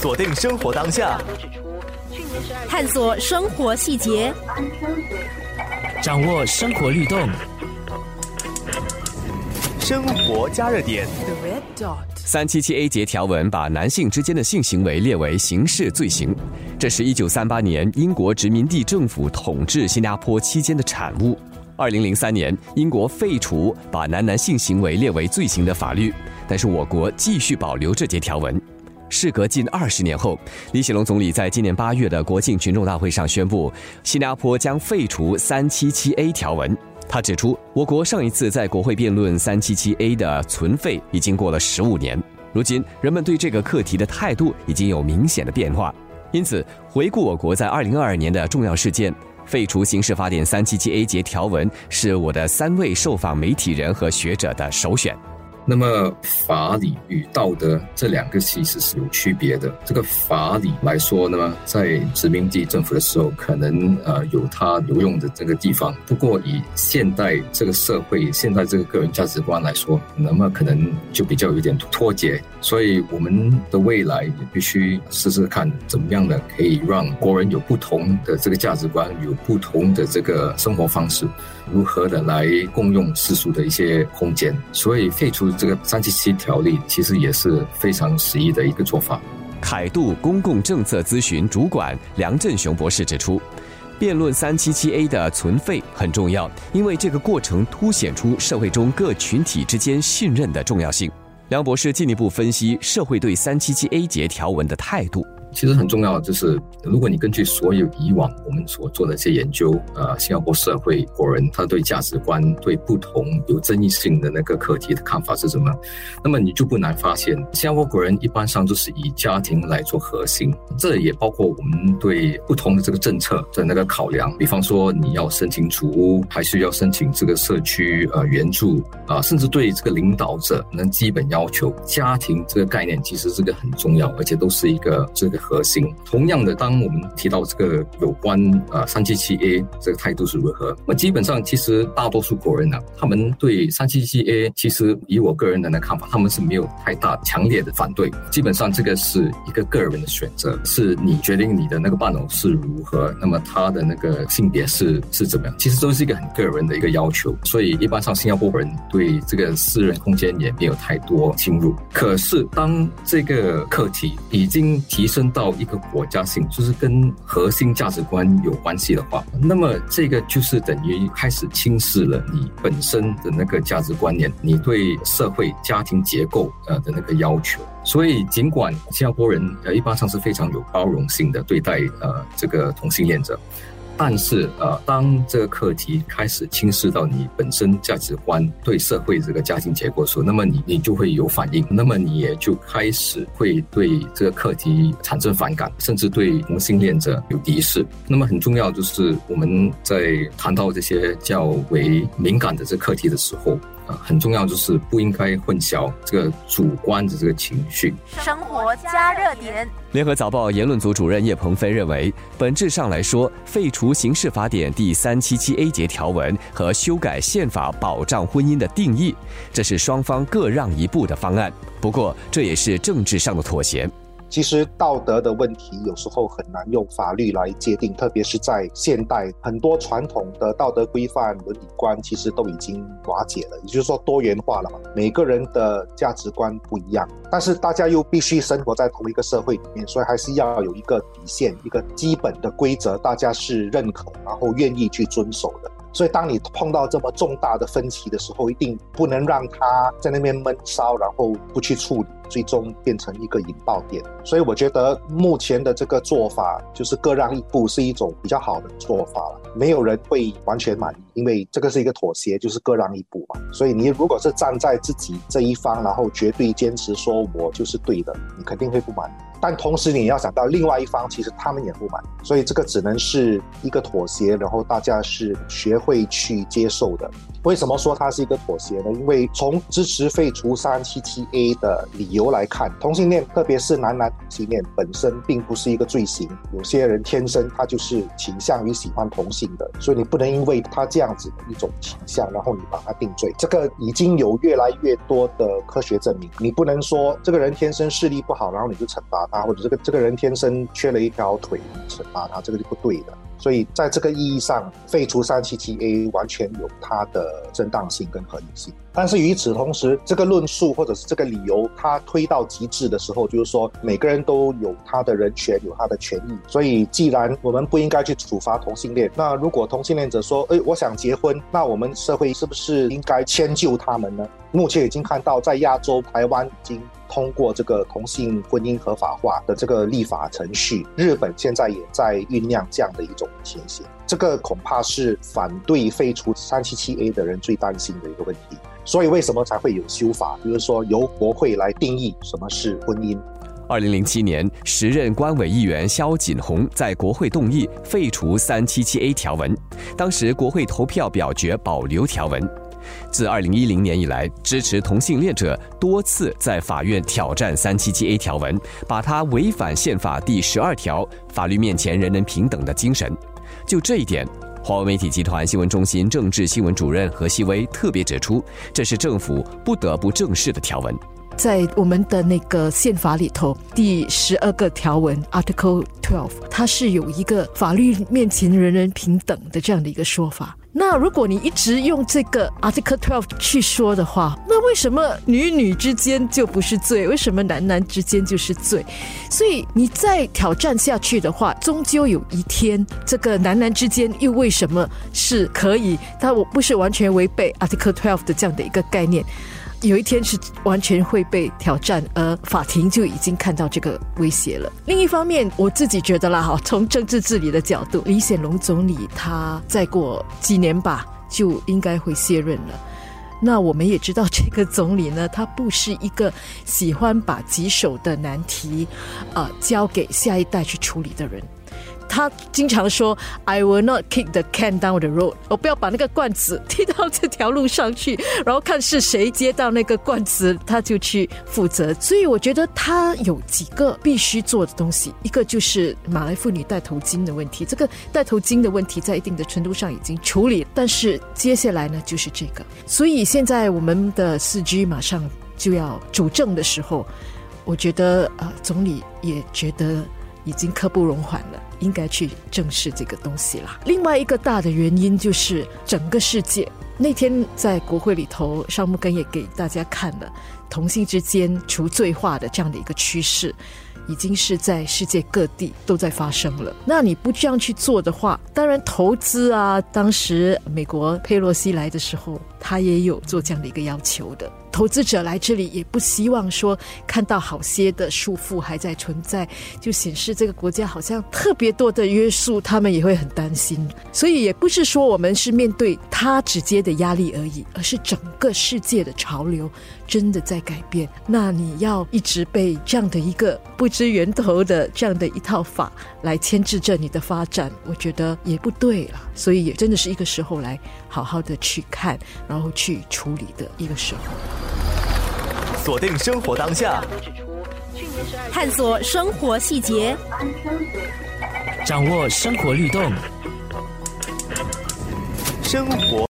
锁定生活当下，探索生活细节，掌握生活律动。生活加热点。三七七 A 节条文把男性之间的性行为列为刑事罪行，这是一九三八年英国殖民地政府统治新加坡期间的产物。二零零三年，英国废除把男男性行为列为罪行的法律，但是我国继续保留这节条文。事隔近二十年后，李显龙总理在今年八月的国庆群众大会上宣布，新加坡将废除三七七 A 条文。他指出，我国上一次在国会辩论三七七 A 的存废已经过了十五年，如今人们对这个课题的态度已经有明显的变化。因此，回顾我国在二零二二年的重要事件，废除刑事法典三七七 A 节条文是我的三位受访媒体人和学者的首选。那么法理与道德这两个其实是有区别的。这个法理来说呢，在殖民地政府的时候，可能呃有它有用的这个地方。不过以现代这个社会、现代这个个人价值观来说，那么可能就比较有点脱节。所以我们的未来也必须试试看，怎么样的可以让国人有不同的这个价值观，有不同的这个生活方式，如何的来共用世俗的一些空间。所以废除。这个三七七条例其实也是非常实意的一个做法。凯度公共政策咨询主管梁振雄博士指出，辩论三七七 A 的存废很重要，因为这个过程凸显出社会中各群体之间信任的重要性。梁博士进一步分析社会对三七七 A 节条文的态度。其实很重要，就是如果你根据所有以往我们所做的一些研究，呃，新加坡社会国人他对价值观、对不同有争议性的那个课题的看法是什么，那么你就不难发现，新加坡国人一般上都是以家庭来做核心。这也包括我们对不同的这个政策的那个考量，比方说你要申请租屋，还是要申请这个社区呃援助啊，甚至对这个领导者那基本要求，家庭这个概念其实这个很重要，而且都是一个这个。核心。同样的，当我们提到这个有关呃三七七 A 这个态度是如何，那基本上其实大多数国人呢，他们对三七七 A 其实以我个人的那看法，他们是没有太大强烈的反对。基本上这个是一个个人的选择，是你决定你的那个伴侣是如何，那么他的那个性别是是怎么样，其实都是一个很个人的一个要求。所以一般上新加坡人对这个私人空间也没有太多侵入。可是当这个课题已经提升。到一个国家性，就是跟核心价值观有关系的话，那么这个就是等于开始轻视了你本身的那个价值观念，你对社会家庭结构呃的那个要求。所以，尽管新加坡人呃一般上是非常有包容性的对待呃这个同性恋者。但是，呃，当这个课题开始侵蚀到你本身价值观、对社会这个家庭结构时候，那么你你就会有反应，那么你也就开始会对这个课题产生反感，甚至对同性恋者有敌视。那么很重要就是我们在谈到这些较为敏感的这课题的时候。啊，很重要就是不应该混淆这个主观的这个情绪。生活加热点。联合早报言论组主任叶鹏飞认为，本质上来说，废除刑事法典第三七七 A 节条文和修改宪法保障婚姻的定义，这是双方各让一步的方案。不过，这也是政治上的妥协。其实道德的问题有时候很难用法律来界定，特别是在现代，很多传统的道德规范、伦理观其实都已经瓦解了，也就是说多元化了嘛。每个人的价值观不一样，但是大家又必须生活在同一个社会里面，所以还是要有一个底线、一个基本的规则，大家是认可，然后愿意去遵守的。所以，当你碰到这么重大的分歧的时候，一定不能让他在那边闷烧，然后不去处理，最终变成一个引爆点。所以，我觉得目前的这个做法就是各让一步，是一种比较好的做法了。没有人会完全满意，因为这个是一个妥协，就是各让一步嘛。所以，你如果是站在自己这一方，然后绝对坚持说我就是对的，你肯定会不满。但同时，你要想到另外一方，其实他们也不满，所以这个只能是一个妥协，然后大家是学会去接受的。为什么说它是一个妥协呢？因为从支持废除三七七 A 的理。由来看，同性恋，特别是男男同性恋本身并不是一个罪行。有些人天生他就是倾向于喜欢同性的，所以你不能因为他这样子的一种倾向，然后你把他定罪。这个已经有越来越多的科学证明，你不能说这个人天生视力不好，然后你就惩罚他，或者这个这个人天生缺了一条腿，惩罚他，这个就不对的。所以在这个意义上，废除三七七 A 完全有它的正当性跟合理性。但是与此同时，这个论述或者是这个理由，它推到极致的时候，就是说每个人都有他的人权，有他的权益。所以，既然我们不应该去处罚同性恋，那如果同性恋者说：“哎，我想结婚”，那我们社会是不是应该迁就他们呢？目前已经看到，在亚洲，台湾已经通过这个同性婚姻合法化的这个立法程序，日本现在也在酝酿这样的一种情形。这个恐怕是反对废除三七七 A 的人最担心的一个问题。所以，为什么才会有修法？比如说，由国会来定义什么是婚姻。二零零七年，时任官委议员萧锦宏在国会动议废除三七七 A 条文，当时国会投票表决保留条文。自二零一零年以来，支持同性恋者多次在法院挑战三七七 A 条文，把它违反宪法第十二条“法律面前人人平等”的精神。就这一点。华为媒体集团新闻中心政治新闻主任何希微特别指出，这是政府不得不正视的条文。在我们的那个宪法里头，第十二个条文 Article Twelve，它是有一个法律面前人人平等的这样的一个说法。那如果你一直用这个 Article Twelve 去说的话，那为什么女女之间就不是罪？为什么男男之间就是罪？所以你再挑战下去的话，终究有一天，这个男男之间又为什么是可以？但我不是完全违背 Article Twelve 的这样的一个概念。有一天是完全会被挑战，而法庭就已经看到这个威胁了。另一方面，我自己觉得啦，哈，从政治治理的角度，李显龙总理他再过几年吧，就应该会卸任了。那我们也知道，这个总理呢，他不是一个喜欢把棘手的难题，呃，交给下一代去处理的人。他经常说：“I will not kick the can down the road。”我不要把那个罐子踢到这条路上去，然后看是谁接到那个罐子，他就去负责。所以我觉得他有几个必须做的东西，一个就是马来妇女戴头巾的问题。这个戴头巾的问题在一定的程度上已经处理，但是接下来呢就是这个。所以现在我们的四 G 马上就要主政的时候，我觉得呃，总理也觉得已经刻不容缓了。应该去正视这个东西啦。另外一个大的原因就是整个世界那天在国会里头，尚木根也给大家看了同性之间除罪化的这样的一个趋势，已经是在世界各地都在发生了。那你不这样去做的话，当然投资啊，当时美国佩洛西来的时候，他也有做这样的一个要求的。投资者来这里也不希望说看到好些的束缚还在存在，就显示这个国家好像特别多的约束，他们也会很担心。所以也不是说我们是面对他直接的压力而已，而是整个世界的潮流真的在改变。那你要一直被这样的一个不知源头的这样的一套法来牵制着你的发展，我觉得也不对了。所以也真的是一个时候来好好的去看，然后去处理的一个时候。锁定生活当下，探索生活细节，掌握生活律动，生活。